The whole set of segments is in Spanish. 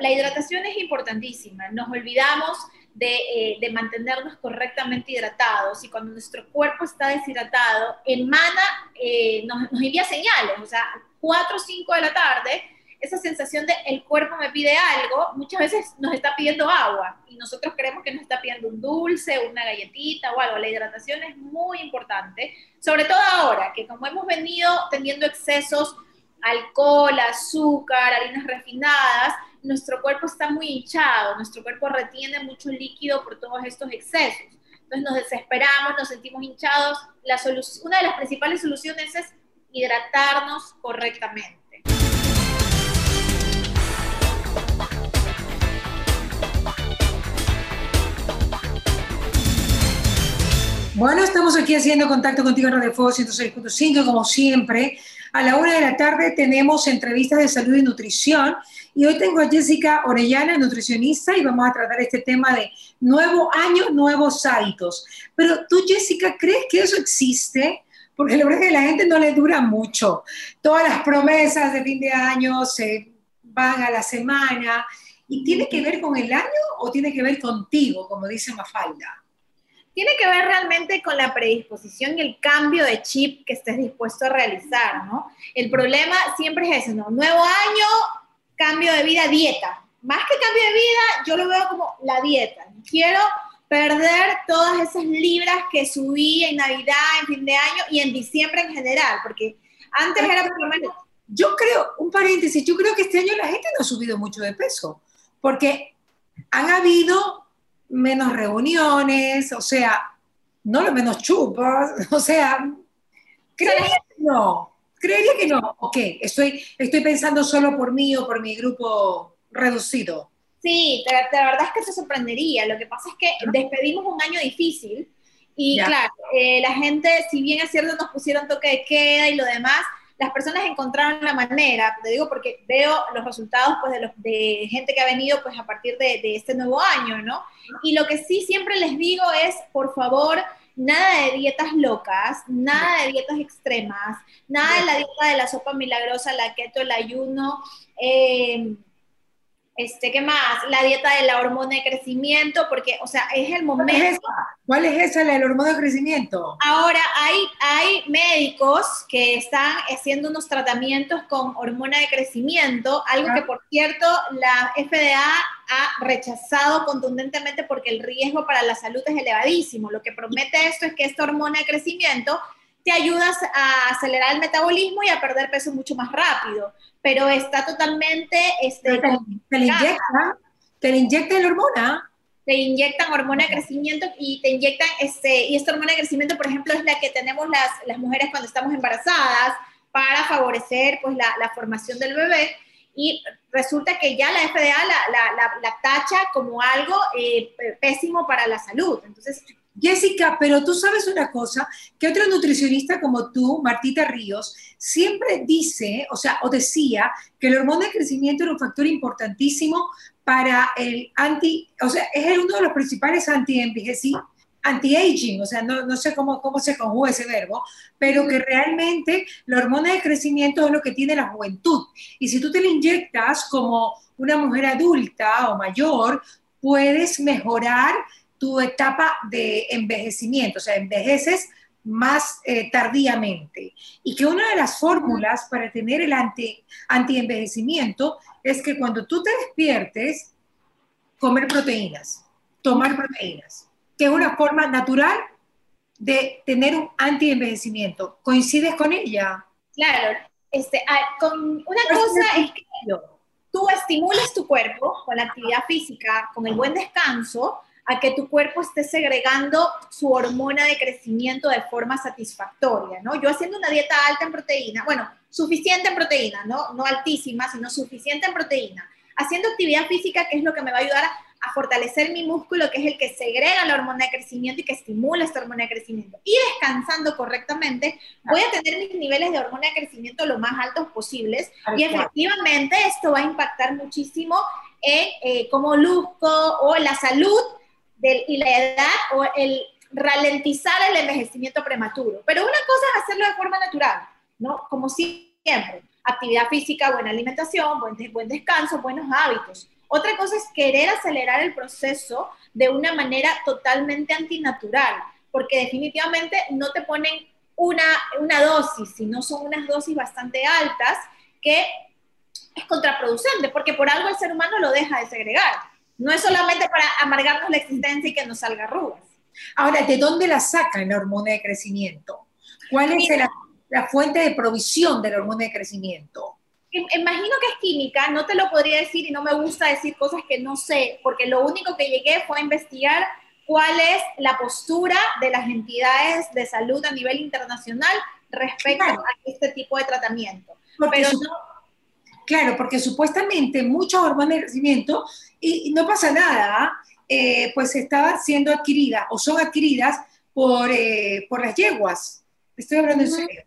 la hidratación es importantísima. Nos olvidamos de, eh, mantenernos correctamente hidratados y cuando nuestro cuerpo está deshidratado, emana, eh, nos, nos envía señales, o sea, 4 o 5 de la tarde, esa sensación de el cuerpo me pide algo, muchas veces nos está pidiendo agua y nosotros creemos que nos está pidiendo un dulce, una galletita o algo. La hidratación es muy importante, sobre todo ahora, que como hemos venido teniendo excesos, alcohol, azúcar, harinas refinadas, nuestro cuerpo está muy hinchado, nuestro cuerpo retiene mucho líquido por todos estos excesos. Entonces nos desesperamos, nos sentimos hinchados. La una de las principales soluciones es hidratarnos correctamente. Bueno, estamos aquí haciendo contacto contigo en Radio Fuego 106.5, como siempre. A la una de la tarde tenemos entrevistas de salud y nutrición. Y hoy tengo a Jessica Orellana, nutricionista, y vamos a tratar este tema de nuevo año, nuevos hábitos. Pero tú, Jessica, ¿crees que eso existe? Porque la verdad es que la gente no le dura mucho. Todas las promesas de fin de año se van a la semana. ¿Y tiene que ver con el año o tiene que ver contigo, como dice Mafalda? Tiene que ver realmente con la predisposición y el cambio de chip que estés dispuesto a realizar, ¿no? El problema siempre es ese, ¿no? Nuevo año, cambio de vida, dieta. Más que cambio de vida, yo lo veo como la dieta. Quiero perder todas esas libras que subí en Navidad, en fin de año y en diciembre en general, porque antes era por lo menos... Yo creo, un paréntesis, yo creo que este año la gente no ha subido mucho de peso, porque han habido menos reuniones, o sea, no lo menos chupas, o sea, creería que no, creería que no, ok, estoy, estoy pensando solo por mí o por mi grupo reducido. Sí, la, verdad es que se sorprendería, lo que pasa es que despedimos un año difícil y claro, eh, la gente, si bien es cierto, nos pusieron toque de queda y lo demás, las personas encontraron la manera, te digo porque veo los resultados pues, de, gente que ha venido pues, a partir de, de este nuevo año, ¿no? Y lo que sí siempre les digo es, por favor, nada de dietas locas, nada de dietas extremas, nada de la dieta de la sopa milagrosa, la keto, el ayuno. Eh, este, ¿qué más? La dieta de la hormona de crecimiento, porque, o sea, es el momento. ¿Cuál es esa, la de la hormona de crecimiento? Ahora, hay, hay médicos que están haciendo unos tratamientos con hormona de crecimiento, algo que, por cierto, la FDA ha rechazado contundentemente porque el riesgo para la salud es elevadísimo. Lo que promete esto es que esta hormona de crecimiento te ayuda a acelerar el metabolismo y a perder peso mucho más rápido pero está totalmente... Este, te, le inyectan, te le inyectan la hormona. Te inyectan hormona de crecimiento y te inyectan, este, y esta hormona de crecimiento, por ejemplo, es la que tenemos las, las mujeres cuando estamos embarazadas para favorecer pues, la, la formación del bebé y resulta que ya la FDA la, la, la tacha como algo eh, pésimo para la salud. Entonces, Jessica, pero tú sabes una cosa, que otro nutricionista como tú, Martita Ríos, siempre dice, o sea, o decía que el hormona de crecimiento era un factor importantísimo para el anti, o sea, es uno de los principales anti-envejecimientos anti-aging, o sea, no, no sé cómo, cómo se conjuga ese verbo, pero que realmente la hormona de crecimiento es lo que tiene la juventud. Y si tú te la inyectas como una mujer adulta o mayor, puedes mejorar tu etapa de envejecimiento, o sea, envejeces más eh, tardíamente. Y que una de las fórmulas para tener el anti, anti-envejecimiento es que cuando tú te despiertes, comer proteínas, tomar proteínas, que es una forma natural de tener un anti-envejecimiento. ¿Coincides con ella? Claro, este, ah, con una cosa es que tú estimulas tu cuerpo con la actividad física, con el buen descanso, a que tu cuerpo esté segregando su hormona de crecimiento de forma satisfactoria, ¿no? Yo haciendo una dieta alta en proteína, bueno, suficiente en proteína, ¿no? No altísima, sino suficiente en proteína. Haciendo actividad física, que es lo que me va a ayudar a, fortalecer mi músculo, que es el que segrega la hormona de crecimiento y que estimula esta hormona de crecimiento. Y descansando correctamente, voy a tener mis niveles de hormona de crecimiento lo más altos posibles. Y efectivamente esto va a impactar muchísimo en eh, cómo luzco o la salud y la edad o el ralentizar el envejecimiento prematuro. Pero una cosa es hacerlo de forma natural, ¿no? Como siempre, actividad física, buena alimentación, buen, buen descanso, buenos hábitos. Otra cosa es querer acelerar el proceso de una manera totalmente antinatural, porque definitivamente no te ponen una, una dosis, sino son unas dosis bastante altas que es contraproducente, porque por algo el ser humano lo deja de segregar. No es solamente para amargarnos la existencia y que nos salga arrugas. Ahora, ¿de dónde la sacan la hormona de crecimiento? ¿Cuál es la, la, fuente de provisión de la hormona de crecimiento? Imagino que es química, no te lo podría decir y no me gusta decir cosas que no sé, porque lo único que llegué fue a investigar cuál es la postura de las entidades de salud a nivel internacional respecto a este tipo de tratamiento. Pero Claro, porque supuestamente muchas hormonas de crecimiento, y, no pasa nada, eh, pues estaban siendo adquiridas o son adquiridas por, eh, por las yeguas. Estoy hablando en serio.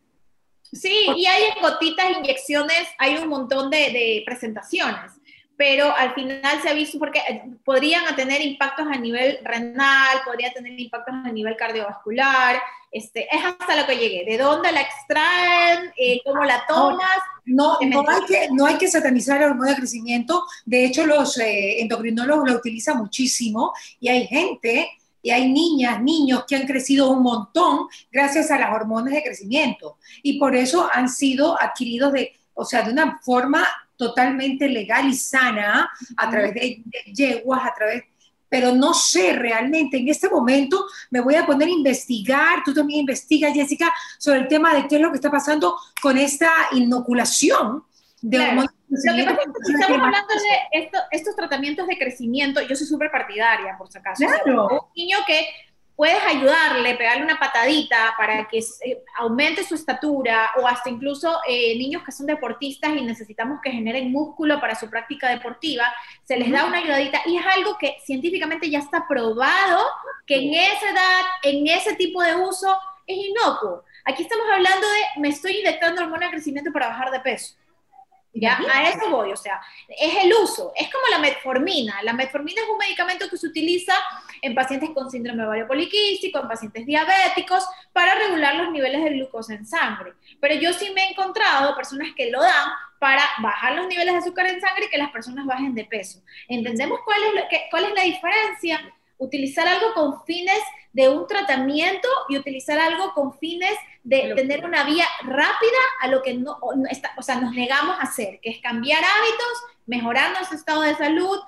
Sí, y hay gotitas, inyecciones, hay un montón de, de, presentaciones, pero al final se ha visto porque eh, podrían tener impactos a nivel renal, podría tener impactos a nivel cardiovascular, este, es hasta lo que llegué. ¿De dónde la extraen? Eh, ¿Cómo la tomas? No, no, hay que, no hay que satanizar la hormona de crecimiento. De hecho, los eh, endocrinólogos la utilizan muchísimo y hay gente y hay niñas, niños que han crecido un montón gracias a las hormonas de crecimiento. Y por eso han sido adquiridos de, o sea, de una forma totalmente legal y sana a través de, de yeguas, a través pero no sé realmente, en este momento me voy a poner a investigar, tú también investigas, Jessica, sobre el tema de qué es lo que está pasando con esta inoculación de claro. Lo que pasa es que si estamos hablando de estos tratamientos de crecimiento, yo soy súper partidaria, por si acaso. Claro. un niño que puedes ayudarle, pegarle una patadita para que eh, aumente su estatura o hasta incluso eh, niños que son deportistas y necesitamos que generen músculo para su práctica deportiva, se les da una ayudadita y es algo que científicamente ya está probado que en esa edad, en ese tipo de uso, es inocuo. Aquí estamos hablando de me estoy inyectando hormona de crecimiento para bajar de peso. ¿Ya? A eso voy, o sea, es el uso, es como la metformina. La metformina es un medicamento que se utiliza en pacientes con síndrome ovario poliquístico, en pacientes diabéticos, para regular los niveles de glucosa en sangre. Pero yo sí me he encontrado personas que lo dan para bajar los niveles de azúcar en sangre y que las personas bajen de peso. ¿Entendemos cuál es, lo que, cuál es la diferencia? Utilizar algo con fines de un tratamiento y utilizar algo con fines de tener una vía rápida a lo que no, o sea, nos negamos a hacer, que es cambiar hábitos, mejorar nuestro estado de salud,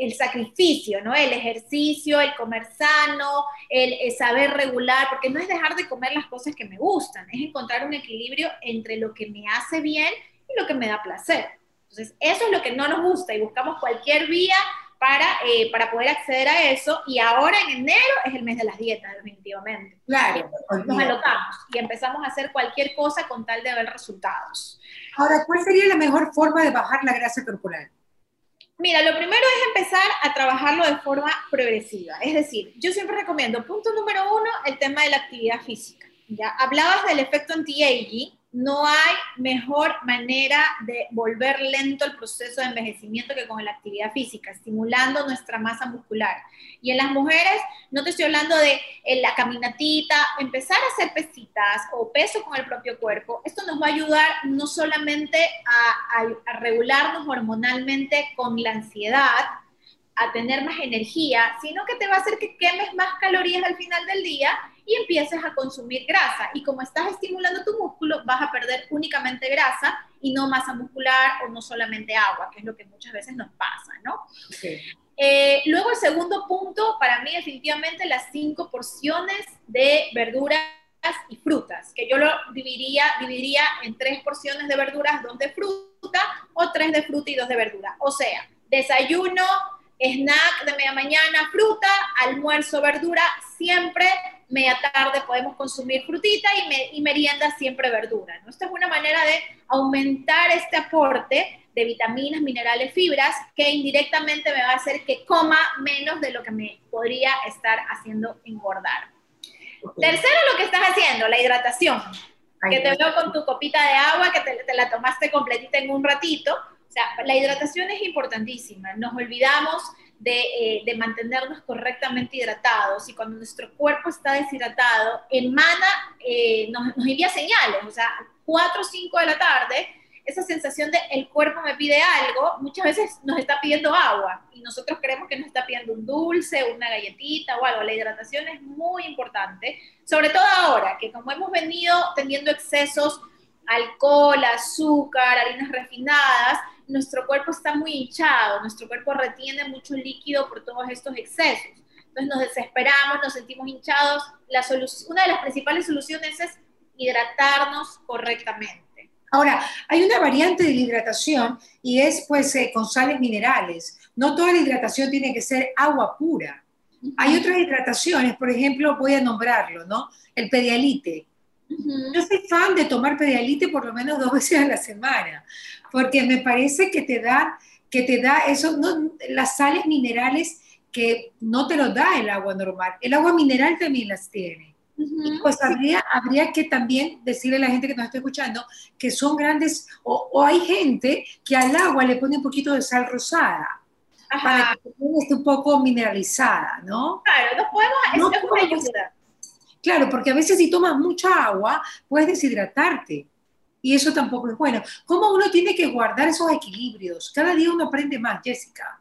el sacrificio, ¿no? El ejercicio, el comer sano, el, el, saber regular, porque no es dejar de comer las cosas que me gustan, es encontrar un equilibrio entre lo que me hace bien y lo que me da placer. Entonces, eso es lo que no nos gusta y buscamos cualquier vía para, eh, para poder acceder a eso. Y ahora en enero es el mes de las dietas, definitivamente. Claro. Nos alocamos y empezamos a hacer cualquier cosa con tal de ver resultados. Ahora, ¿cuál sería la mejor forma de bajar la grasa corporal? Mira, lo primero es empezar a trabajarlo de forma progresiva. Es decir, yo siempre recomiendo, punto número uno, el tema de la actividad física. Ya hablabas del efecto anti-aging no hay mejor manera de volver lento el proceso de envejecimiento que con la actividad física, estimulando nuestra masa muscular. Y en las mujeres, no te estoy hablando de la caminatita, empezar a hacer pesitas o peso con el propio cuerpo. Esto nos va a ayudar no solamente a regularnos hormonalmente con la ansiedad, a tener más energía, sino que te va a hacer que quemes más calorías al final del día y empieces a consumir grasa. Y como estás estimulando tu músculo, vas a perder únicamente grasa y no masa muscular o no solamente agua, que es lo que muchas veces nos pasa, ¿no? Okay. Eh, luego el segundo punto, para mí definitivamente las cinco porciones de verduras y frutas, que yo lo dividiría, dividiría en tres porciones de verduras, dos de fruta, o tres de fruta y dos de verdura. O sea, desayuno, snack de media mañana, fruta, almuerzo, verdura, siempre media tarde podemos consumir frutita y, me, y merienda siempre verdura. ¿no? Esta es una manera de aumentar este aporte de vitaminas, minerales, fibras, que indirectamente me va a hacer que coma menos de lo que me podría estar haciendo engordar. Okay. Tercero, lo que estás haciendo, la hidratación. Ay, que te veo con tu copita de agua, que te, te la tomaste completita en un ratito. O sea, la hidratación es importantísima. Nos olvidamos de, eh, de, mantenernos correctamente hidratados y cuando nuestro cuerpo está deshidratado, emana, eh, nos, nos, envía señales, o sea, 4 o 5 de la tarde, esa sensación de el cuerpo me pide algo, muchas veces nos está pidiendo agua y nosotros creemos que nos está pidiendo un dulce, una galletita o algo. La hidratación es muy importante, sobre todo ahora, que como hemos venido teniendo excesos, alcohol, azúcar, harinas refinadas, nuestro cuerpo está muy hinchado, nuestro cuerpo retiene mucho líquido por todos estos excesos. Entonces nos desesperamos, nos sentimos hinchados. La una de las principales soluciones es hidratarnos correctamente. Ahora, hay una variante de la hidratación y es pues eh, con sales minerales. No toda la hidratación tiene que ser agua pura. Hay otras hidrataciones, por ejemplo, voy a nombrarlo, ¿no? El pedialite. Yo soy fan de tomar pedialite por lo menos dos veces a la semana, porque me parece que te da, que te da eso, no, las sales minerales que no te lo da el agua normal. El agua mineral también las tiene pues habría, habría que también decirle a la gente que nos está escuchando que son grandes, o, hay gente que al agua le pone un poquito de sal rosada. Para que esté un poco mineralizada, ¿no? Claro, no podemos, es una ayuda. Claro, porque a veces si tomas mucha agua, puedes deshidratarte. Y eso tampoco es bueno. ¿Cómo uno tiene que guardar esos equilibrios? Cada día uno aprende más, Jessica.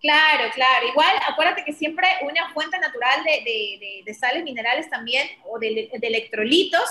Claro, claro. Igual, acuérdate que siempre una fuente natural de, sales minerales también o de, electrolitos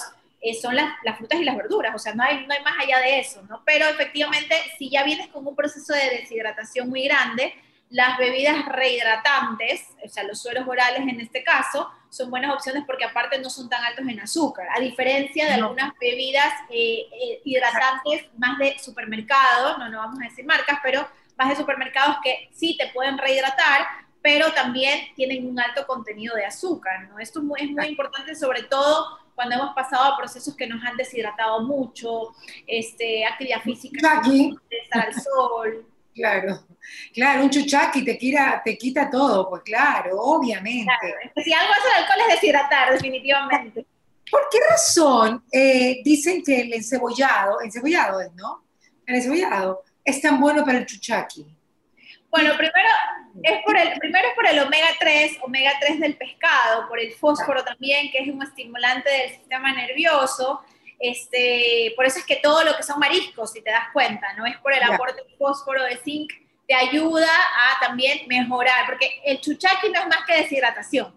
eh, son las, frutas y las verduras. O sea, no hay, no hay más allá de eso, ¿no? Pero efectivamente, si ya vienes con un proceso de deshidratación muy grande, las bebidas rehidratantes, o sea, los sueros orales en este caso, son buenas opciones porque aparte no son tan altos en azúcar, a diferencia de algunas bebidas eh, eh, hidratantes más de supermercado, no, no vamos a decir marcas, pero vas de supermercados que sí te pueden rehidratar, pero también tienen un alto contenido de azúcar, ¿no? Esto es muy, es muy importante, sobre todo cuando hemos pasado a procesos que nos han deshidratado mucho, este, actividad física, estar al sol. Claro, claro, un chuchaqui te quita, te quita todo, pues claro, obviamente. si algo hace el alcohol es deshidratar, definitivamente. ¿Por qué razón eh, dicen que el encebollado, encebollado es, ¿no? El encebollado es tan bueno para el chuchaqui? Bueno, primero es por el, primero es por el omega 3, omega 3 del pescado, por el fósforo también, que es un estimulante del sistema nervioso. Este, por eso es que todo lo que son mariscos, si te das cuenta, no es por el aporte de fósforo, de zinc, te ayuda a también mejorar, porque el chuchaqui no es más que deshidratación.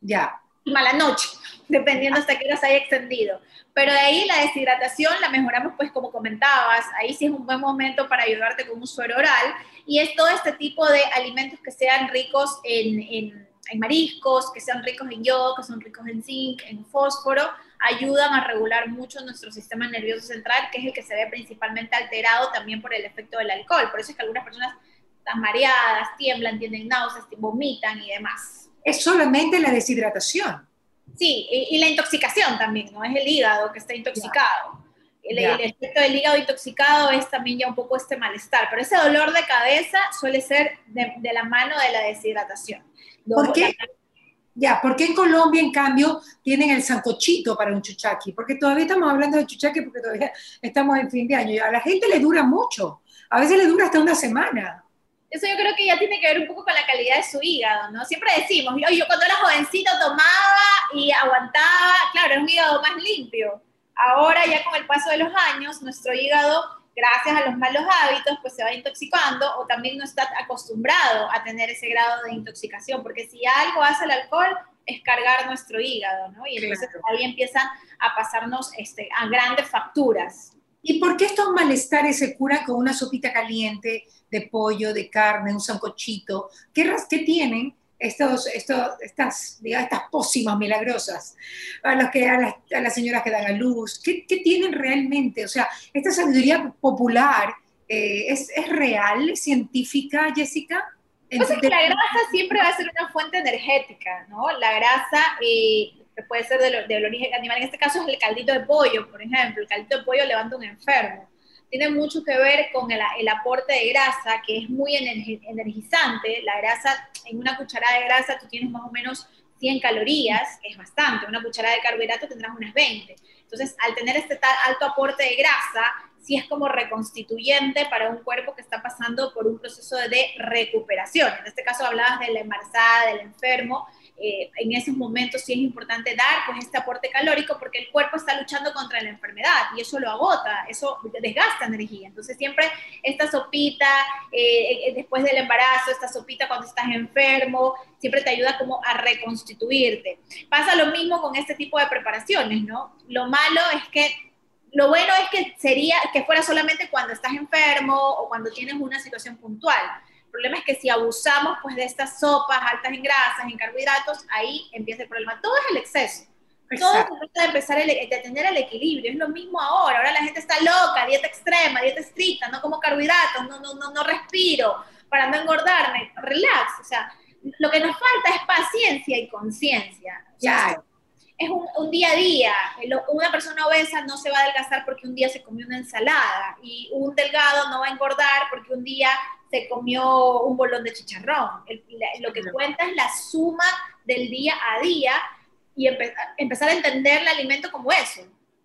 Ya. Y mala noche, dependiendo hasta qué se haya extendido. Pero de ahí la deshidratación la mejoramos, pues como comentabas, ahí sí es un buen momento para ayudarte con un suero oral. Y es todo este tipo de alimentos que sean ricos en, en, en mariscos, que sean ricos en yodo, que son ricos en zinc, en fósforo, ayudan a regular mucho nuestro sistema nervioso central, que es el que se ve principalmente alterado también por el efecto del alcohol. Por eso es que algunas personas están mareadas, tiemblan, tienen náuseas, vomitan y demás. Es solamente la deshidratación. Sí, y, la intoxicación también, ¿no? Es el hígado que está intoxicado. El, efecto del hígado intoxicado es también ya un poco este malestar, pero ese dolor de cabeza suele ser de, la mano de la deshidratación. ¿Por qué? Ya, ¿por qué en Colombia, en cambio, tienen el sancochito para un chuchaqui? Porque todavía estamos hablando de chuchaqui porque todavía estamos en fin de año. Y a la gente le dura mucho. A veces le dura hasta una semana eso yo creo que ya tiene que ver un poco con la calidad de su hígado, ¿no? Siempre decimos, yo, yo cuando era jovencito tomaba y aguantaba, claro, era un hígado más limpio. Ahora ya con el paso de los años, nuestro hígado, gracias a los malos hábitos, pues se va intoxicando o también no está acostumbrado a tener ese grado de intoxicación, porque si algo hace el alcohol es cargar nuestro hígado, ¿no? Y entonces ahí empiezan a pasarnos este, a grandes facturas. ¿Y por qué estos malestares se curan con una sopita caliente de pollo, de carne, un sancochito? ¿Qué, qué tienen estos, estos, estas, digamos, estas pócimas milagrosas a, los que, a, las, señoras que dan a luz? ¿Qué, ¿Qué, tienen realmente? O sea, esta sabiduría popular eh, ¿es, ¿es, real, es científica, Jessica? Pues es que la grasa siempre va a ser una fuente energética, ¿no? La grasa eh, puede ser del, origen animal, en este caso es el caldito de pollo, por ejemplo, el caldito de pollo levanta un enfermo. Tiene mucho que ver con el, aporte de grasa, que es muy energizante. La grasa, en una cucharada de grasa tú tienes más o menos 100 calorías, que es bastante. Una cucharada de carbohidrato tendrás unas 20. Entonces, al tener este alto aporte de grasa, sí es como reconstituyente para un cuerpo que está pasando por un proceso de recuperación. En este caso hablabas de la embarazada, del enfermo, eh, en esos momentos sí es importante dar pues este aporte calórico porque el cuerpo está luchando contra la enfermedad y eso lo agota, eso desgasta energía. Entonces siempre esta sopita eh, eh, después del embarazo, esta sopita cuando estás enfermo, siempre te ayuda como a reconstituirte. Pasa lo mismo con este tipo de preparaciones, ¿no? Lo malo es que lo bueno es que sería que fuera solamente cuando estás enfermo o cuando tienes una situación puntual el problema es que si abusamos pues de estas sopas altas en grasas, en carbohidratos, ahí empieza el problema. Todo es el exceso. Todo se trata de empezar de tener el equilibrio. Es lo mismo ahora. Ahora la gente está loca, dieta extrema, dieta estricta, no como carbohidratos, no, no, no, no respiro para no engordarme. Relax. O sea, lo que nos falta es paciencia y conciencia. Ya. Es un, un, día a día. Una persona obesa no se va a adelgazar porque un día se comió una ensalada y un delgado no va a engordar porque un día se comió un bolón de chicharrón. lo que cuenta es la suma del día a día y empezar a entender el alimento como eso.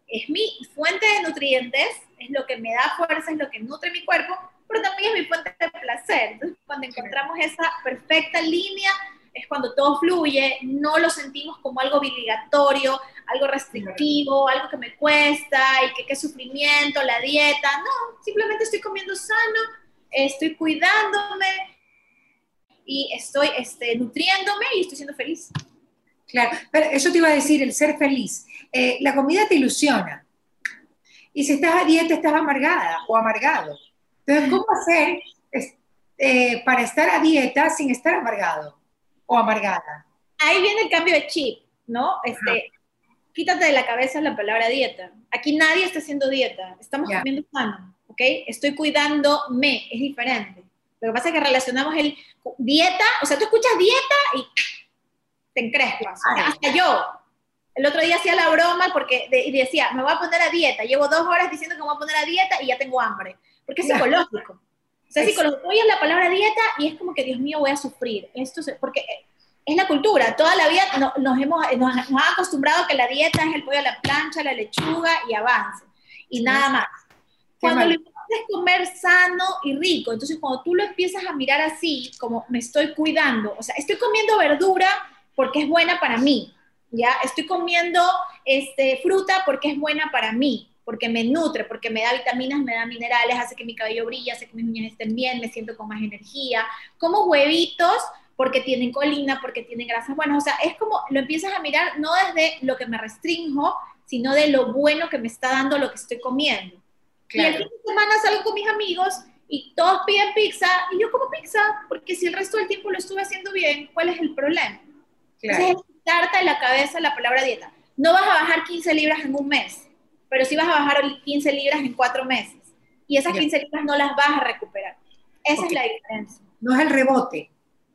Es mi fuente de nutrientes, es lo que me da fuerza, es lo que nutre mi cuerpo, pero también es mi fuente de placer. Entonces, cuando encontramos esa perfecta línea, es cuando todo fluye, no lo sentimos como algo obligatorio, algo restrictivo, algo que me cuesta y que qué sufrimiento, la dieta. No, simplemente estoy comiendo sano, estoy cuidándome y estoy este, nutriéndome y estoy siendo feliz. Claro, pero eso te iba a decir, el ser feliz. Eh, la comida te ilusiona. Y si estás a dieta, estás amargada o amargado. Entonces, ¿cómo hacer eh, para estar a dieta sin estar amargado o amargada? Ahí viene el cambio de chip, ¿no? Este, quítate de la cabeza la palabra dieta. Aquí nadie está haciendo dieta, estamos comiendo sano. ¿Ok? Estoy cuidándome, es diferente. Lo que pasa es que relacionamos el dieta, o sea, tú escuchas dieta y te encrespas. hasta yo. El otro día hacía la broma porque y decía, me voy a poner a dieta. Llevo dos horas diciendo que me voy a poner a dieta y ya tengo hambre. Porque es psicológico. O sea, psicológico. Oyes la palabra dieta y es como que, Dios mío, voy a sufrir. Esto porque es la cultura. Toda la vida nos, hemos, nos, nos han acostumbrado que la dieta es el pollo a la plancha, la lechuga y avance. Y nada más. Cuando lo importante es comer sano y rico, entonces cuando tú lo empiezas a mirar así, como me estoy cuidando, o sea, estoy comiendo verdura porque es buena para mí, ¿ya? Estoy comiendo este, fruta porque es buena para mí, porque me nutre, porque me da vitaminas, me da minerales, hace que mi cabello brille, hace que mis uñas estén bien, me siento con más energía. Como huevitos porque tienen colina, porque tienen grasas buenas. O sea, es como lo empiezas a mirar no desde lo que me restringo, sino de lo bueno que me está dando lo que estoy comiendo. Y el fin de semana salgo con mis amigos y todos piden pizza y yo como pizza, porque si el resto del tiempo lo estuve haciendo bien, ¿cuál es el problema? Claro. Entonces, es quitarte de la cabeza la palabra dieta. No vas a bajar 15 libras en un mes, pero sí vas a bajar 15 libras en cuatro meses. Y esas 15 libras no las vas a recuperar. Esa es la diferencia. No es el rebote.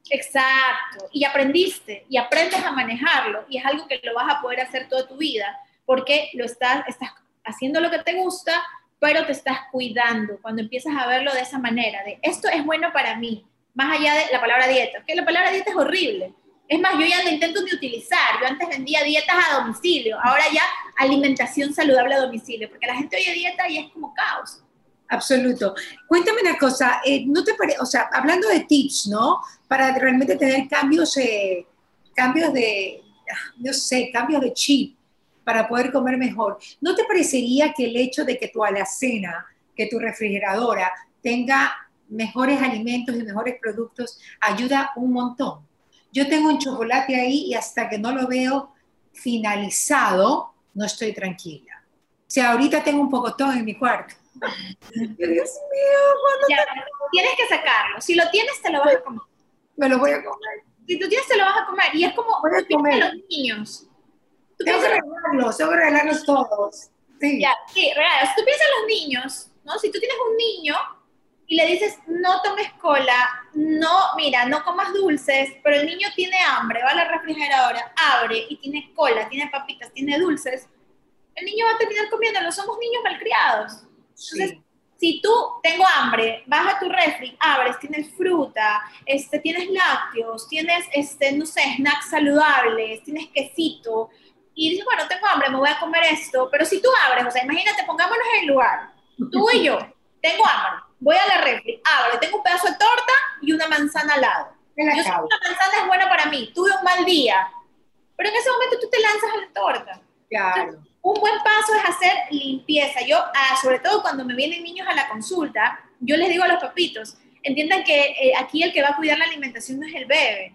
Exacto. Y aprendiste y aprendes a manejarlo y es algo que lo vas a poder hacer toda tu vida porque lo estás, estás haciendo lo que te gusta, pero te estás cuidando cuando empiezas a verlo de esa manera, de esto es bueno para mí, más allá de la palabra dieta, que la palabra dieta es horrible. Es más, yo ya la intento ni utilizar. Yo antes vendía dietas a domicilio, ahora ya alimentación saludable a domicilio, porque la gente oye dieta y es como caos. Absoluto. Cuéntame una cosa, eh, ¿no te parece, o sea, hablando de tips, ¿no? Para realmente tener cambios, eh, cambios de, no sé, cambios de chip, para poder comer mejor. ¿No te parecería que el hecho de que tu alacena, que tu refrigeradora tenga mejores alimentos y mejores productos ayuda un montón? Yo tengo un chocolate ahí y hasta que no lo veo finalizado, no estoy tranquila. O sea, ahorita tengo un pocotón en mi cuarto. Dios mío, Tienes que sacarlo. Si lo tienes, te lo vas a comer. Me lo voy a comer. Si tú tienes, te lo vas a comer. Y es como voy a comer. los niños tengo que regalarlos, tengo que regalarlos todos. Sí. Ya, sí, regalos. Tú piensas en los niños, ¿no? Si tú tienes un niño y le dices, no tomes cola, no, mira, no comas dulces, pero el niño tiene hambre, va a la refrigeradora, abre y tiene cola, tiene papitas, tiene dulces, el niño va a terminar comiéndolo. Somos niños malcriados. Entonces, si tú tengo hambre, vas a tu refri, abres, tienes fruta, este, tienes lácteos, tienes, este, no sé, snacks saludables, tienes quesito, y dices, bueno, tengo hambre, me voy a comer esto, pero si tú abres, o sea, imagínate, pongámonos en el lugar, tú y yo, tengo hambre, voy a la refri, abro, tengo un pedazo de torta y una manzana al lado. Yo sé que la manzana es buena para mí, tuve un mal día, pero en ese momento tú te lanzas a la torta. Claro. un buen paso es hacer limpieza. Yo, ah, sobre todo cuando me vienen niños a la consulta, yo les digo a los papitos, entiendan que eh, aquí el que va a cuidar la alimentación no es el bebé,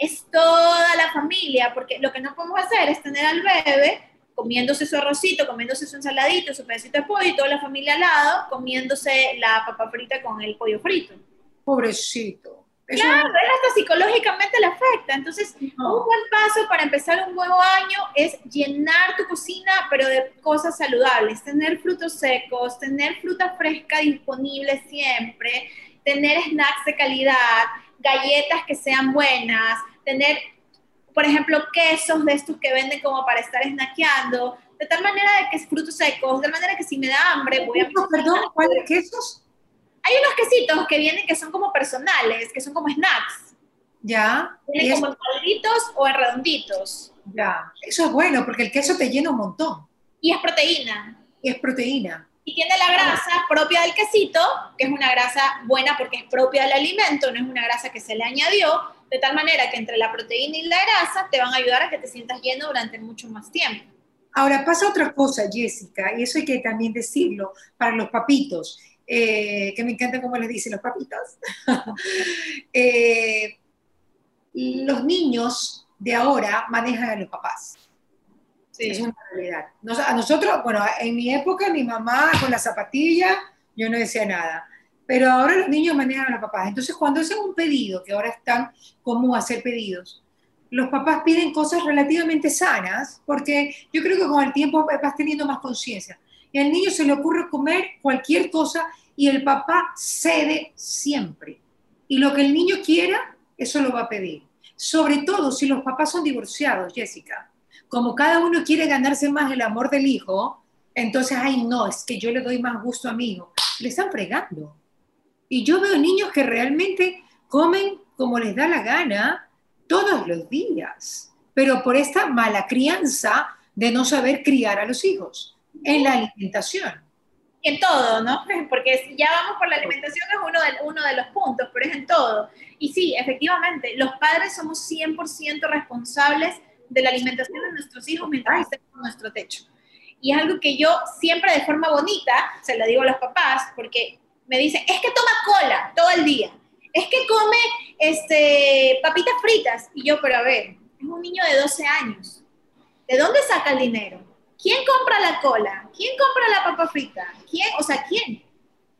es toda la familia, porque lo que no podemos hacer es tener al bebé comiéndose su arrocito, comiéndose su ensaladito, su pedacito de pollo y toda la familia al lado comiéndose la papa frita con el pollo frito. Pobrecito. claro, él hasta psicológicamente le afecta. Entonces, un buen paso para empezar un nuevo año es llenar tu cocina, pero de cosas saludables. Tener frutos secos, tener fruta fresca disponible siempre, tener snacks de calidad, galletas que sean buenas, tener, por ejemplo, quesos de estos que venden como para estar snackeando, de tal manera de que es frutos secos, de manera que si me da hambre voy a... Perdón, ¿cuáles quesos? Hay unos quesitos que vienen que son como personales, que son como snacks. Ya. Vienen como en cuadritos o en redonditos. Ya. Eso es bueno porque el queso te llena un montón. Y es proteína. Y es proteína. Y tiene la grasa propia del quesito, que es una grasa buena porque es propia del alimento, no es una grasa que se le añadió, de tal manera que entre la proteína y la grasa te van a ayudar a que te sientas lleno durante mucho más tiempo. Ahora pasa otra cosa, Jessica, y eso hay que también decirlo para los papitos, eh, que me encanta cómo les dicen los papitos. Eh, los niños de ahora manejan a los papás. Es una realidad. a nosotros, bueno, en mi época, mi mamá con la zapatilla, yo no decía nada. Pero ahora los niños manejan a los papás. Entonces, cuando hacen un pedido, que ahora es tan común hacer pedidos, los papás piden cosas relativamente sanas, porque yo creo que con el tiempo vas teniendo más conciencia. Y al niño se le ocurre comer cualquier cosa y el papá cede siempre. Y lo que el niño quiera, eso lo va a pedir. Sobre todo si los papás son divorciados, Jessica como cada uno quiere ganarse más el amor del hijo, entonces, ay, no, es que yo le doy más gusto a mi. Le están fregando. Y yo veo niños que realmente comen como les da la gana todos los días, pero por esta mala crianza de no saber criar a los hijos en la alimentación. En todo, ¿no? Porque si ya vamos por la alimentación es uno de, uno de los puntos, pero es en todo. Y sí, efectivamente, los padres somos 100% responsables de la alimentación de nuestros hijos mientras estén en nuestro techo. Y es algo que yo siempre de forma bonita, se lo digo a los papás, porque me dicen, es que toma cola todo el día, es que come este, papitas fritas. Y yo, pero a ver, es un niño de 12 años. ¿De dónde saca el dinero? ¿Quién compra la cola? ¿Quién compra la papa frita? ¿Quién? O sea, ¿quién?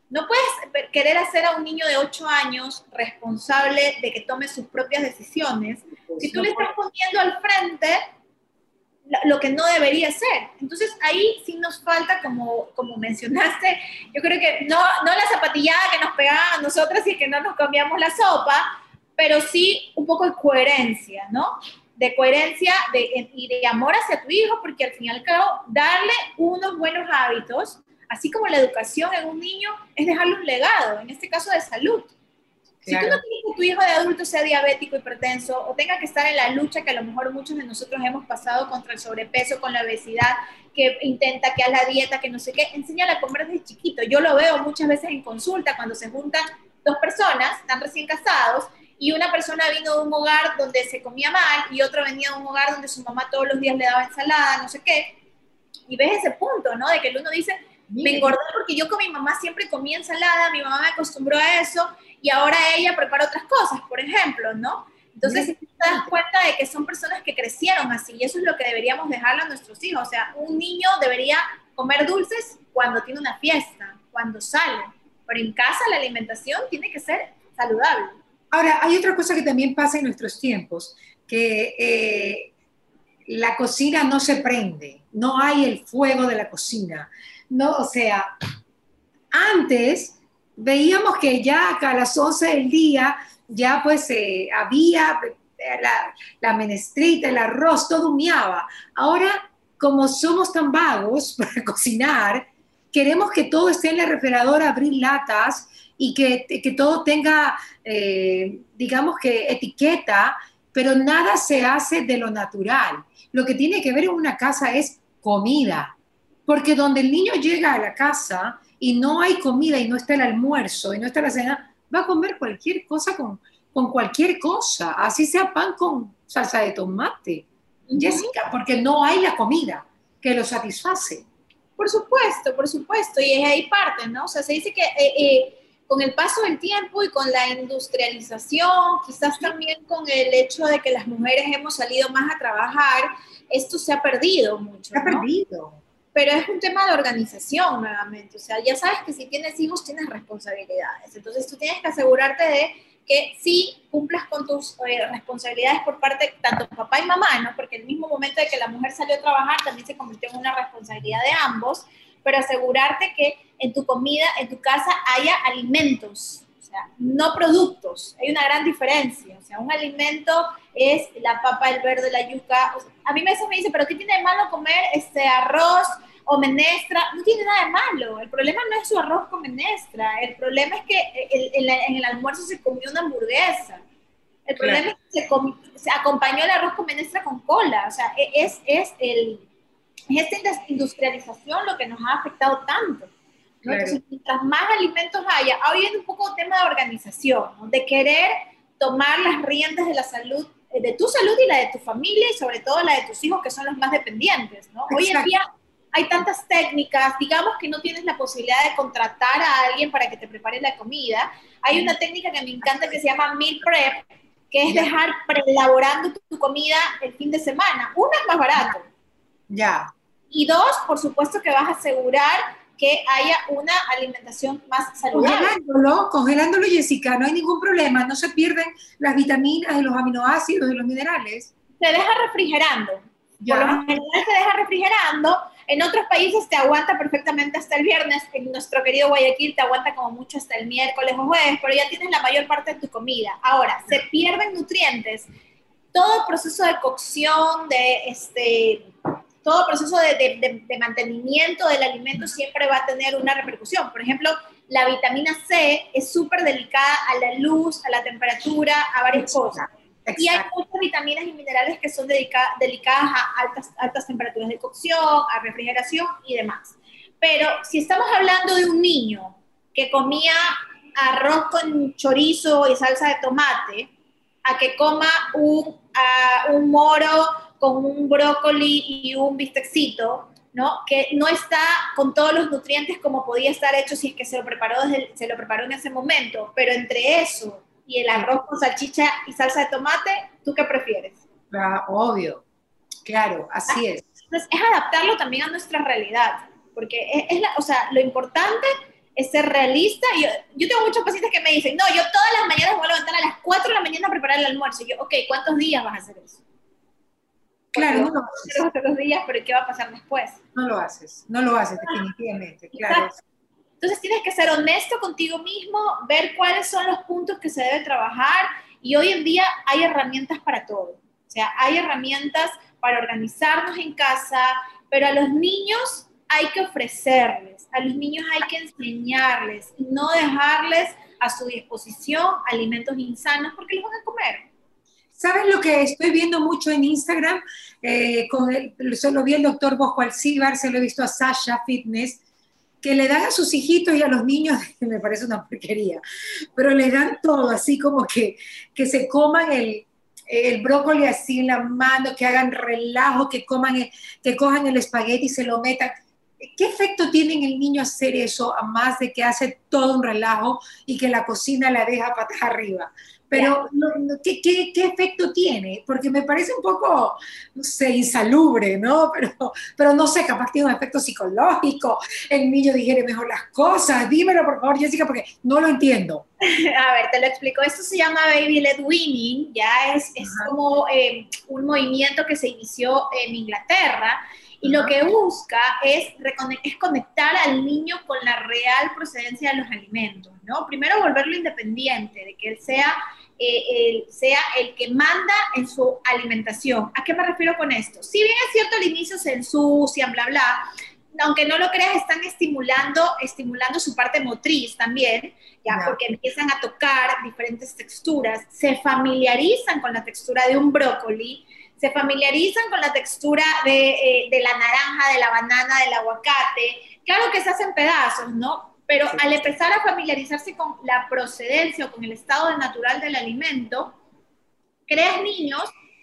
No puedes querer hacer a un niño de 8 años responsable de que tome sus propias decisiones si tú le estás poniendo al que no debería ser. Entonces ahí sí nos falta, como, como mencionaste, yo creo que no, no la zapatillada que nos pegaba a nosotras y que no nos cambiamos la sopa, pero sí un poco de coherencia, ¿no? De coherencia de, y de amor hacia tu hijo, porque al fin y al cabo, darle unos buenos hábitos, así como la educación en un niño, es dejarle un legado, en este caso de salud. Si tú no quieres que tu hijo de adulto sea diabético, hipertenso o tenga que estar en la lucha que a lo mejor muchos de nosotros hemos pasado contra el sobrepeso, con la obesidad, que intenta que haga la dieta, que no sé qué, enséñale a comer desde chiquito. Yo lo veo muchas veces en consulta cuando se juntan dos personas, están recién casados, y una persona vino de un hogar donde se comía mal y otro venía de un hogar donde su mamá todos los días le daba ensalada, no sé qué. Y ves ese punto, ¿no? De que el uno dice, me engordé porque yo con mi mamá siempre comía ensalada, mi mamá me acostumbró a eso y ahora ella prepara otras cosas, por ejemplo, ¿no? Entonces, te das cuenta de que son personas que crecieron así y eso es lo que deberíamos dejarle a nuestros hijos. O sea, un niño debería comer dulces cuando tiene una fiesta, cuando sale, pero en casa la alimentación tiene que ser saludable. Ahora, hay otra cosa que también pasa en nuestros tiempos, que eh, la cocina no se prende, no hay el fuego de la cocina. No, o sea, antes veíamos que ya a las 11 del día ya pues eh, había eh, la, la, menestrita, el arroz, todo humeaba. Ahora, como somos tan vagos para cocinar, queremos que todo esté en la refrigeradora, abrir latas y que, que todo tenga, eh, digamos que etiqueta, pero nada se hace de lo natural. Lo que tiene que ver en una casa es comida, porque donde el niño llega a la casa y no hay comida y no está el almuerzo y no está la cena, va a comer cualquier cosa con, con cualquier cosa, así sea pan con salsa de tomate. Jessica, porque no hay la comida que lo satisface. Por supuesto, por supuesto, y es ahí parte, ¿no? O sea, se dice que eh, eh, con el paso del tiempo y con la industrialización, quizás también con el hecho de que las mujeres hemos salido más a trabajar, esto se ha perdido mucho. Se ha perdido. Pero es un tema de organización nuevamente, o sea, ya sabes que si tienes hijos tienes responsabilidades, entonces tú tienes que asegurarte de que sí cumplas con tus eh, responsabilidades por parte tanto papá y mamá, ¿no? Porque el mismo momento de que la mujer salió a trabajar también se convirtió en una responsabilidad de ambos, pero asegurarte que en tu comida, en tu casa haya alimentos, o sea, no productos. Hay una gran diferencia. O sea, un alimento es la papa, el verde, la yuca. a mí me dice, pero ¿qué tiene de malo comer este arroz? o menestra, no tiene nada de malo. El problema no es su arroz con menestra. El problema es que en el almuerzo se comió una hamburguesa. El problema es que se, acompañó el arroz con menestra con cola. O sea, e, es, es, el, esta industrialización lo que nos ha afectado tanto. Entonces, mientras más alimentos haya, hoy es un poco tema de organización, de querer tomar las riendas de la salud, eh, de tu salud y la de tu familia y sobre todo la de tus hijos que son los más dependientes. ¿no? Hoy en día hay tantas técnicas, digamos que no tienes la posibilidad de contratar a alguien para que te prepare la comida. Hay una técnica que me encanta que se llama meal prep, que es dejar preelaborando tu, comida el fin de semana. Uno es más barato. Ya. Y dos, por supuesto que vas a asegurar que haya una alimentación más saludable. Congelándolo, congelándolo, Jessica, no hay ningún problema, no se pierden las vitaminas y los aminoácidos y los minerales. Se deja refrigerando. Ya. Por lo general se deja refrigerando en otros países te aguanta perfectamente hasta el viernes, en nuestro querido Guayaquil te aguanta como mucho hasta el miércoles o jueves, pero ya tienes la mayor parte de tu comida. Ahora, se pierden nutrientes. Todo proceso de cocción, de este, todo proceso de, de mantenimiento del alimento siempre va a tener una repercusión. Por ejemplo, la vitamina C es súper delicada a la luz, a la temperatura, a varias cosas. Y hay muchas vitaminas y minerales que son delicadas a altas, altas temperaturas de cocción, a refrigeración y demás. Pero si estamos hablando de un niño que comía arroz con chorizo y salsa de tomate, a que coma un, un moro con un brócoli y un bistecito, ¿no? Que no está con todos los nutrientes como podía estar hecho si es que se lo preparó, desde, se lo preparó en ese momento, pero entre eso y el arroz con salchicha y salsa de tomate, ¿tú qué prefieres? Ah, obvio, claro, así es. Entonces, es adaptarlo también a nuestra realidad, porque es, la, o sea, lo importante es ser realista. Yo, yo tengo muchos pacientes que me dicen, no, yo todas las mañanas voy a levantar a las 4 de la mañana a preparar el almuerzo. Y yo, ok, ¿cuántos días vas a hacer eso? Claro, no lo haces. Los días, pero ¿qué va a pasar después? No lo haces, no lo haces definitivamente, claro. Entonces tienes que ser honesto contigo mismo, ver cuáles son los puntos que se debe trabajar y hoy en día hay herramientas para todo. O sea, hay herramientas para organizarnos en casa, pero a los niños hay que ofrecerles, a los niños hay que enseñarles no dejarles a su disposición alimentos insanos porque los van a comer. ¿Sabes lo que estoy viendo mucho en Instagram? Eh, con el, vi el doctor Bosco Alcíbar, se lo he visto a Sasha Fitness, que le dan a sus hijitos y a los niños, me parece una porquería, pero le dan todo, así como que, que se coman el, el brócoli así en la mano, que hagan relajo, que coman, que cojan el espagueti y se lo metan. ¿Qué efecto tiene en el niño hacer eso, a más de que hace todo un relajo y que la cocina la deja patas arriba? Pero, ¿qué, qué, qué, efecto tiene? Porque me parece un poco, no sé, insalubre, ¿no? Pero, pero no sé, capaz tiene un efecto psicológico, el niño digiere mejor las cosas. Dímelo, por favor, Jessica, porque no lo entiendo. A ver, te lo explico. Esto se llama Baby Led Winning, ya es, es como eh, un movimiento que se inició en Inglaterra y lo que busca es, es conectar al niño con la real procedencia de los alimentos, ¿no? Primero volverlo independiente, de que él sea eh, sea el que manda en su alimentación. ¿A qué me refiero con esto? Si bien es cierto al inicio se ensucian, bla, bla, aunque no lo creas, están estimulando, estimulando su parte motriz también, ya, porque empiezan a tocar diferentes texturas, se familiarizan con la textura de un brócoli, se familiarizan con la textura de, eh, de la naranja, de la banana, del aguacate. Claro que se hacen pedazos, ¿no? Pero al empezar a familiarizarse con la procedencia o con el estado natural del alimento, creas niños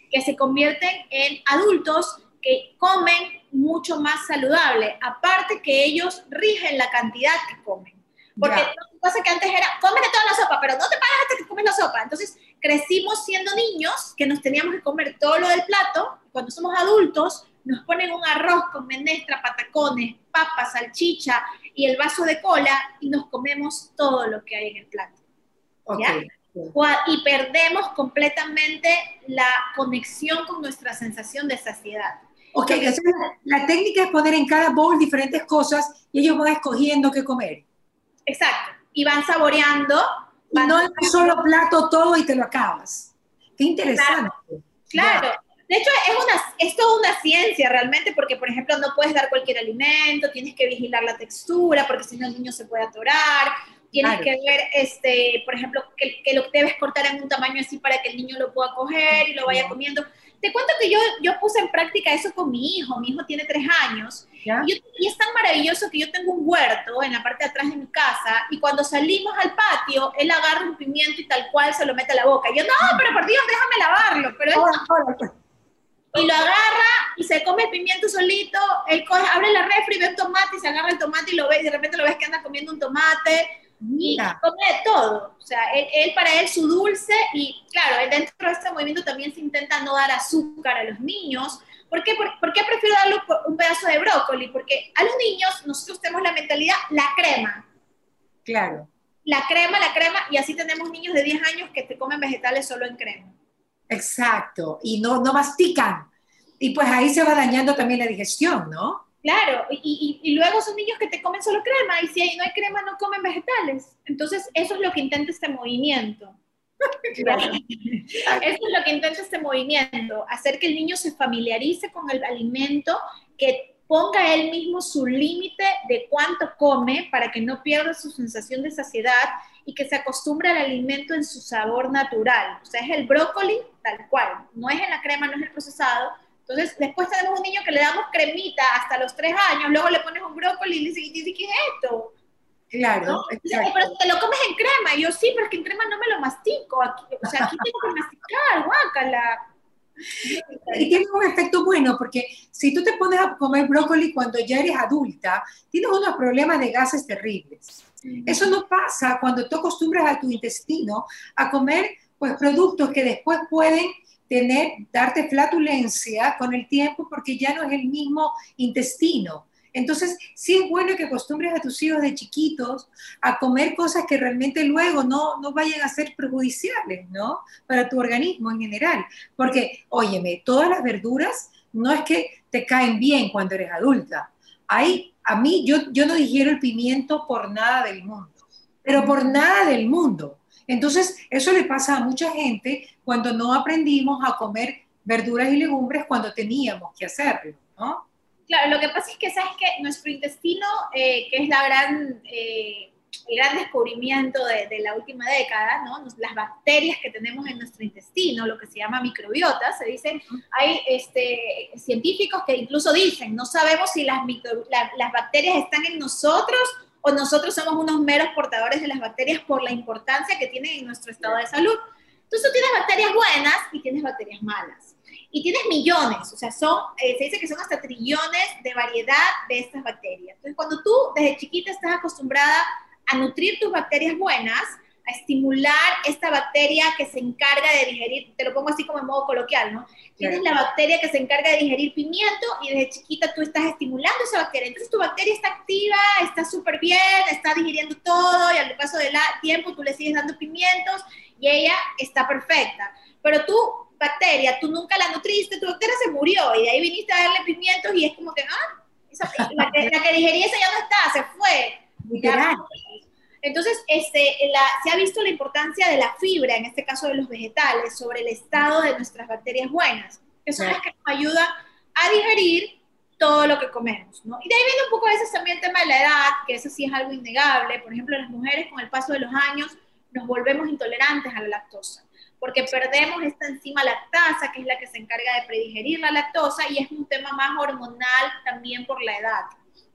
que se convierten en adultos que comen mucho más saludable, aparte que ellos rigen la cantidad que comen. Porque lo pasa que antes era, cómete toda la sopa, pero no te pagas hasta que comes la sopa. Entonces, crecimos siendo niños que nos teníamos que comer todo lo del plato. Cuando somos adultos, nos ponen un arroz con menestra, patacones, papas, salchicha y el vaso de cola y nos comemos todo lo que hay en el plato. Y perdemos completamente la conexión con nuestra sensación de saciedad. Ok, la, la técnica es poner en cada bowl diferentes cosas y ellos van escogiendo qué comer. Exacto. Y van saboreando. y no en un solo plato todo y te lo acabas. Qué interesante. Claro. De hecho, es, una, es toda una ciencia realmente, porque, por ejemplo, no puedes dar cualquier alimento, tienes que vigilar la textura, porque si no el niño se puede atorar, tienes que ver, este, por ejemplo, que, que, lo debes cortar en un tamaño así para que el niño lo pueda coger y lo vaya comiendo. Te cuento que yo, yo puse en práctica eso con mi hijo, mi hijo tiene tres años, y, y, es tan maravilloso que yo tengo un huerto en la parte de atrás de mi casa, y cuando salimos al patio, él agarra un pimiento y tal cual se lo mete a la boca. Y yo, no, pero por Dios, déjame lavarlo, pero él y lo agarra y se come el pimiento solito, él coge, abre la refri, ve un tomate y se agarra el tomate y lo ve y de repente lo ves que anda comiendo un tomate y come de todo. O sea, él, para él su dulce y claro, dentro de este movimiento también se intenta no dar azúcar a los niños. ¿Por qué, por, qué prefiero darle un pedazo de brócoli? Porque a los niños nosotros tenemos la mentalidad, la crema. Claro. La crema, la crema, y así tenemos niños de 10 años que te comen vegetales solo en crema. Exacto, y no, no mastican. Y pues ahí se va dañando también la digestión, ¿no? Claro, y, y, luego son niños que te comen solo crema, y si no hay crema no comen vegetales. Entonces, eso es lo que intenta este movimiento. Eso es lo que intenta este movimiento, hacer que el niño se familiarice con el alimento, que ponga él mismo su límite de cuánto come para que no pierda su sensación de saciedad y que se acostumbre al alimento en su sabor natural. O sea, es el brócoli tal cual, no es en la crema, no es el procesado, entonces, después tenemos un niño que le damos cremita hasta los tres años, luego le pones un brócoli y le dices, ¿qué es esto? Claro, Pero te lo comes en crema. Y yo, sí, pero es que en crema no me lo mastico. o sea, aquí tengo que masticar, guácala. Y tiene un efecto bueno, porque si tú te pones a comer brócoli cuando ya eres adulta, tienes unos problemas de gases terribles. Eso no pasa cuando tú acostumbras a tu intestino a comer pues, productos que después pueden tener, darte flatulencia con el tiempo porque ya no es el mismo intestino. Entonces, sí es bueno que acostumbres a tus hijos de chiquitos a comer cosas que realmente luego no, no vayan a ser perjudiciales, ¿no? Para tu organismo en general. Porque, óyeme, todas las verduras no es que te caen bien cuando eres adulta. Hay, a mí, yo, yo no digiero el pimiento por nada del mundo, pero por nada del mundo. Entonces, eso le pasa a mucha gente cuando no aprendimos a comer verduras y legumbres cuando teníamos que hacerlo, ¿no? Claro, lo que pasa es que, ¿sabes que Nuestro intestino, eh, que es la gran, eh, el gran descubrimiento de, la última década, ¿no? Las bacterias que tenemos en nuestro intestino, lo que se llama microbiota, se dice, hay este, científicos que incluso dicen, no sabemos si las, las bacterias están en nosotros o nosotros somos unos meros portadores de las bacterias por la importancia que tienen en nuestro estado de salud. Entonces tú tienes bacterias buenas y tienes bacterias malas. Y tienes millones, o sea, son, eh, se dice que son hasta trillones de variedad de estas bacterias. Entonces cuando tú desde chiquita estás acostumbrada a nutrir tus bacterias buenas, a estimular esta bacteria que se encarga de digerir, te lo pongo así como en modo coloquial, ¿no? Tienes la bacteria que se encarga de digerir pimiento y desde chiquita tú estás estimulando esa bacteria. Entonces tu bacteria está activa, está súper bien, está digiriendo todo y al paso del tiempo tú le sigues dando pimientos y ella está perfecta. Pero tú, bacteria, tú nunca la nutriste, tu bacteria se murió y de ahí viniste a darle pimientos y es como que, ah, la, que, la que digería esa ya no está, se fue. Literal. Entonces, este, se ha visto la importancia de la fibra, en este caso de los vegetales, sobre el estado de nuestras bacterias buenas, que son las que nos ayudan a digerir todo lo que comemos, ¿no? Y de ahí viene un poco a veces también el tema de la edad, que eso sí es algo innegable. Por ejemplo, las mujeres con el paso de los años nos volvemos intolerantes a la lactosa, porque perdemos esta enzima lactasa, que es la que se encarga de predigerir la lactosa, y es un tema más hormonal también por la edad.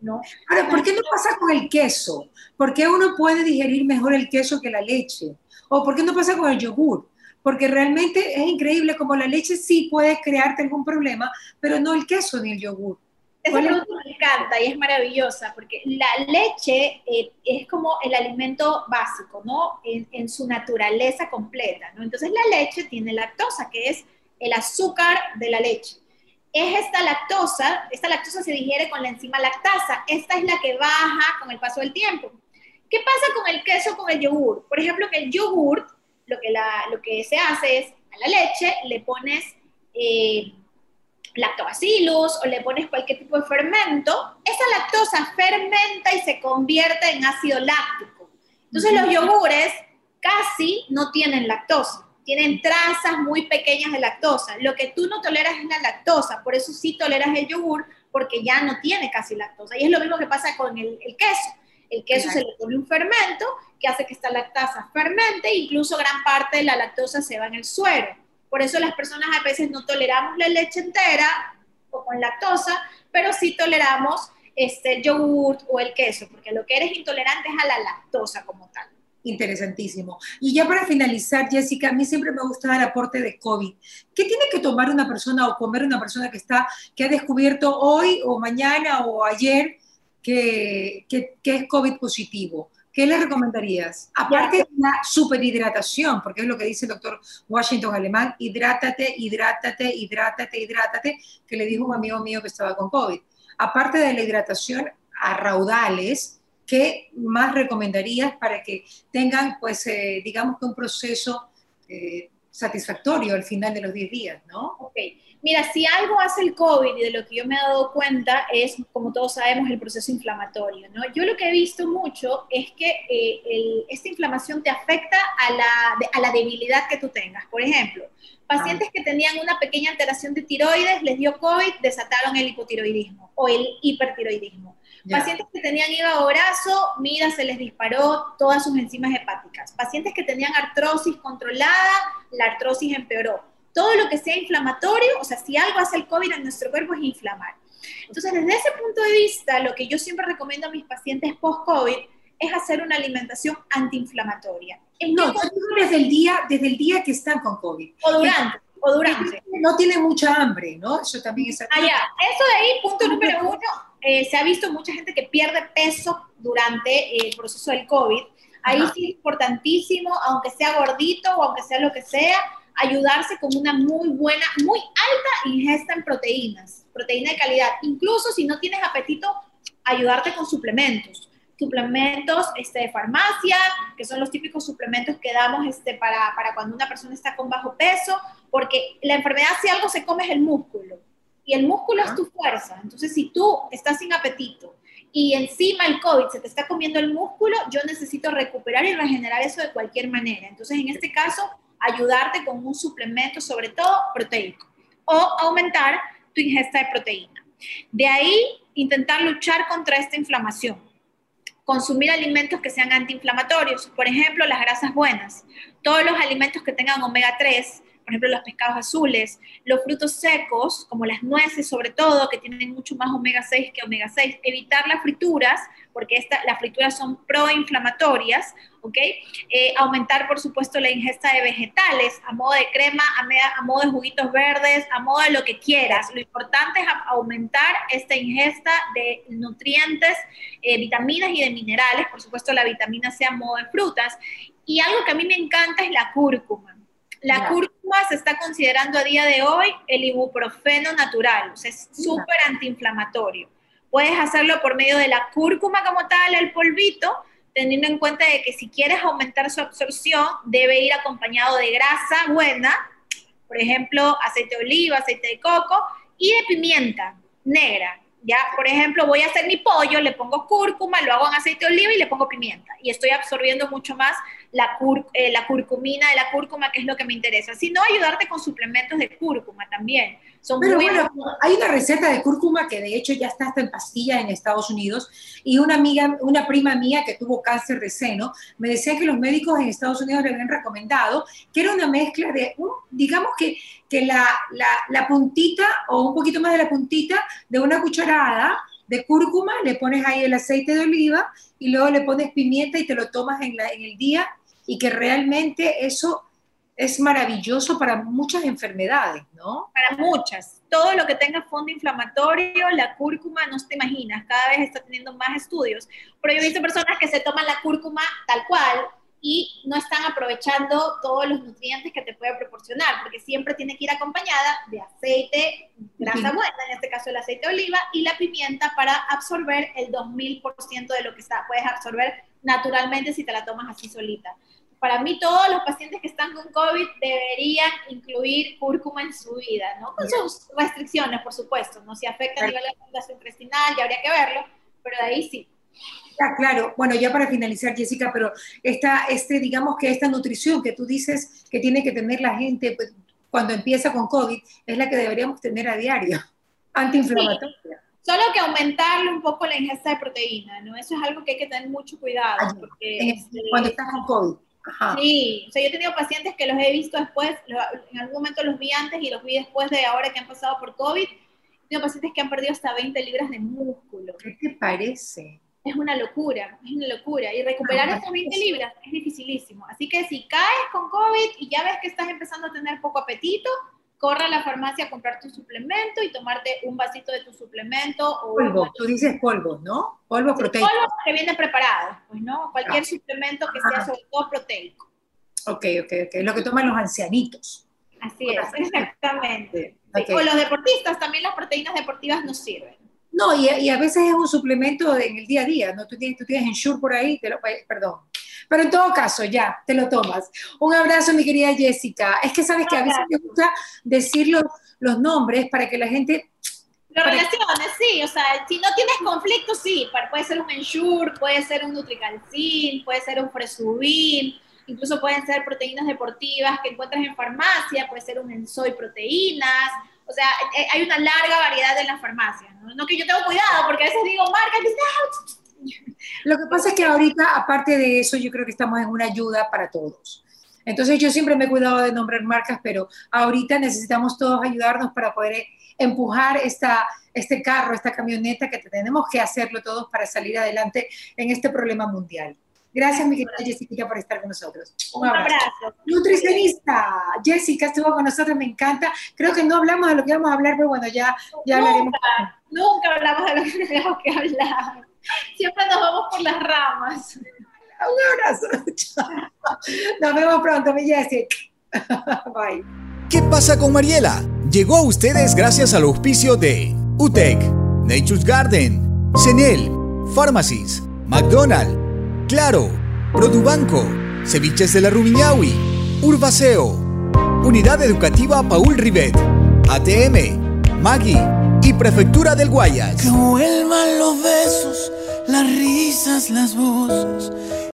¿No? Ahora, ¿por qué no pasa con el queso? ¿Por qué uno puede digerir mejor el queso que la leche? ¿O por qué no pasa con el yogur? Porque realmente es increíble como la leche sí puede crearte algún problema, pero no el queso ni el yogur. Esa pregunta me encanta y es maravillosa porque la leche eh, es como el alimento básico, ¿no? En, en, su naturaleza completa, ¿no? Entonces la leche tiene lactosa, que es el azúcar de la leche. Es esta lactosa, esta lactosa se digiere con la enzima lactasa, esta es la que baja con el paso del tiempo. ¿Qué pasa con el queso, con el yogur? Por ejemplo, en el yogur, lo que, la, lo que se hace es a la leche le pones... Eh, lactobacillus o le pones cualquier tipo de fermento, esa lactosa fermenta y se convierte en ácido láctico. Entonces los yogures casi no tienen lactosa, tienen trazas muy pequeñas de lactosa. Lo que tú no toleras es la lactosa, por eso sí toleras el yogur porque ya no tiene casi lactosa. Y es lo mismo que pasa con el, queso. El queso se le pone un fermento que hace que esta lactasa fermente, incluso gran parte de la lactosa se va en el suero. Por eso las personas a veces no toleramos la leche entera o con lactosa, pero sí toleramos este, el yogurt o el queso, porque lo que eres intolerante es a la lactosa como tal. Interesantísimo. Y ya para finalizar, Jessica, a mí siempre me gusta dar aporte de COVID. ¿Qué tiene que tomar una persona o comer una persona que, está, que ha descubierto hoy o mañana o ayer que, que, que es COVID positivo? ¿Qué le recomendarías? Aparte de la superhidratación, porque es lo que dice el doctor Washington Alemán, hidrátate, hidrátate, hidrátate, hidrátate, que le dijo un amigo mío que estaba con COVID. Aparte de la hidratación a raudales, ¿qué más recomendarías para que tengan, pues, eh, digamos que un proceso eh, satisfactorio al final de los 10 días, ¿no? Ok. Mira, si algo hace el COVID y de lo que yo me he dado cuenta es, como todos sabemos, el proceso inflamatorio, ¿no? Yo lo que he visto mucho es que eh, esta inflamación te afecta a la, a la debilidad que tú tengas. Por ejemplo, pacientes que tenían una pequeña alteración de tiroides, les dio COVID, desataron el hipotiroidismo o el hipertiroidismo. Pacientes que tenían hígado graso, mira, se les disparó todas sus enzimas hepáticas. Pacientes que tenían artrosis controlada, la artrosis empeoró todo lo que sea inflamatorio, o sea, si algo hace el COVID en nuestro cuerpo es inflamar. Entonces, desde ese punto de vista, lo que yo siempre recomiendo a mis pacientes post-COVID es hacer una alimentación antiinflamatoria. no, desde el, día, desde el día que están con COVID. O durante. O durante. No tiene mucha hambre, ¿no? Eso también es... Ah, ya. Eso de ahí, punto número uno, eh, se ha visto mucha gente que pierde peso durante el proceso del COVID. Ahí sí es importantísimo, aunque sea gordito o aunque sea lo que sea, ayudarse con una muy buena, muy alta ingesta en proteínas, proteína de calidad. Incluso si no tienes apetito, ayudarte con suplementos. Suplementos este, de farmacia, que son los típicos suplementos que damos este, para, para cuando una persona está con bajo peso, porque la enfermedad si algo se come es el músculo. Y el músculo es tu fuerza. Entonces, si tú estás sin apetito y encima el COVID se te está comiendo el músculo, yo necesito recuperar y regenerar eso de cualquier manera. Entonces, en este caso, ayudarte con un suplemento, sobre todo proteico, o aumentar tu ingesta de proteína. De ahí, intentar luchar contra esta inflamación. Consumir alimentos que sean antiinflamatorios, por ejemplo, las grasas buenas, todos los alimentos que tengan omega 3, por ejemplo, los pescados azules, los frutos secos, como las nueces sobre todo, que tienen mucho más omega 6 que omega 6, evitar las frituras, porque esta, las frituras son proinflamatorias, ¿ok? Eh, aumentar, por supuesto, la ingesta de vegetales, a modo de crema, a, modo de juguitos verdes, a modo de lo que quieras. Lo importante es aumentar esta ingesta de nutrientes, eh, vitaminas y de minerales, por supuesto, la vitamina C a modo de frutas. Y algo que a mí me encanta es la cúrcuma. La cúrcuma se está considerando a día de hoy el ibuprofeno natural, o sea, es súper antiinflamatorio. Puedes hacerlo por medio de la cúrcuma como tal, el polvito, teniendo en cuenta de que si quieres aumentar su absorción, debe ir acompañado de grasa buena, por ejemplo, aceite de oliva, aceite de coco y de pimienta negra. Ya, por ejemplo, voy a hacer mi pollo, le pongo cúrcuma, lo hago en aceite de oliva y le pongo pimienta. Y estoy absorbiendo mucho más la, eh, la curcumina de la cúrcuma, que es lo que me interesa. Si no, ayudarte con suplementos de cúrcuma también. Son Pero bueno, hay una receta de cúrcuma que de hecho ya está hasta en pastilla en Estados Unidos y una amiga, una prima mía que tuvo cáncer de seno, me decía que los médicos en Estados Unidos le habían recomendado que era una mezcla de, digamos que, que la, la, la puntita o un poquito más de la puntita de una cucharada de cúrcuma, le pones ahí el aceite de oliva y luego le pones pimienta y te lo tomas en, la, en el día y que realmente eso es maravilloso para muchas enfermedades, ¿no? Para muchas. Todo lo que tenga fondo inflamatorio, la cúrcuma, no te imaginas, cada vez está teniendo más estudios. Pero yo he visto personas que se toman la cúrcuma tal cual y no están aprovechando todos los nutrientes que te puede proporcionar, porque siempre tiene que ir acompañada de aceite, grasa buena, en este caso el aceite de oliva, y la pimienta para absorber el 2000% de lo que está, puedes absorber naturalmente si te la tomas así solita para mí todos los pacientes que están con COVID deberían incluir cúrcuma en su vida, ¿no? Con sus restricciones, por supuesto, ¿no? Si afecta a nivel de la intestinal, ya habría que verlo, pero de ahí sí. Ya, claro. Bueno, ya para finalizar, Jessica, pero esta, este, digamos que esta nutrición que tú dices que tiene que tener la gente pues, cuando empieza con COVID, es la que deberíamos tener a diario, antiinflamatoria. Solo que aumentarle un poco la ingesta de proteína, ¿no? Eso es algo que hay que tener mucho cuidado. porque, este, cuando estás con COVID. Sí, o sea, yo he tenido pacientes que los he visto después, en algún momento los vi antes y los vi después de ahora que han pasado por COVID. He tenido pacientes que han perdido hasta 20 libras de músculo. ¿Qué te parece? Es una locura, es una locura. Y recuperar ah, esas 20 libras es dificilísimo. Así que si caes con COVID y ya ves que estás empezando a tener poco apetito, corra a la farmacia a comprar tu suplemento y tomarte un vasito de tu suplemento. O polvo, tú dices polvos, ¿no? Polvo proteico. Polvos que vienen preparados, pues, ¿no? Cualquier suplemento que sea sobre todo proteico. Ok, ok, ok. Lo que toman los ancianitos. Así es, exactamente. O los deportistas, también las proteínas deportivas nos sirven. No, y, y, a veces es un suplemento en el día a día, ¿no? Tú tienes, tú tienes Ensure por ahí, te lo, perdón, pero en todo caso, ya, te lo tomas. Un abrazo, mi querida Jessica. Es que sabes que a veces me gusta decir los, nombres para que la gente... Lo relaciones, sí, o sea, si no tienes conflicto, sí, puede ser un Ensure, puede ser un Nutricalcin, puede ser un Fresubin, incluso pueden ser proteínas deportivas que encuentras en farmacia, puede ser un Ensoy proteínas, o sea, eh, hay una larga variedad en las farmacias, ¿no? No que yo tengo cuidado, porque a veces digo marca, y dice, lo que pasa es que ahorita, aparte de eso, yo creo que estamos en una ayuda para todos. Entonces yo siempre me he cuidado de nombrar marcas, pero ahorita necesitamos todos ayudarnos para poder empujar esta, este carro, esta camioneta, que tenemos que hacerlo todos para salir adelante en este problema mundial. Gracias, mi querida Jessica, por estar con nosotros. Un, abrazo. Nutricionista, Jessica estuvo con nosotros, me encanta. Creo que no hablamos de lo que vamos a hablar, pero bueno, ya, ya hablaremos. Nunca hablamos de lo que tenemos que hablar. Siempre nos vamos por las ramas. Un abrazo. Nos vemos pronto, mi Jessie. Bye. ¿Qué pasa con Mariela? Llegó a ustedes gracias al auspicio de UTEC, Nature's Garden, Senel, Pharmacies, McDonald's, Claro, Produbanco, Ceviches de la Rumiñahui, Urbaceo, Unidad Educativa Paul Rivet, ATM, Maggie y Prefectura del Guayas. Que vuelvan los besos, las risas, las voces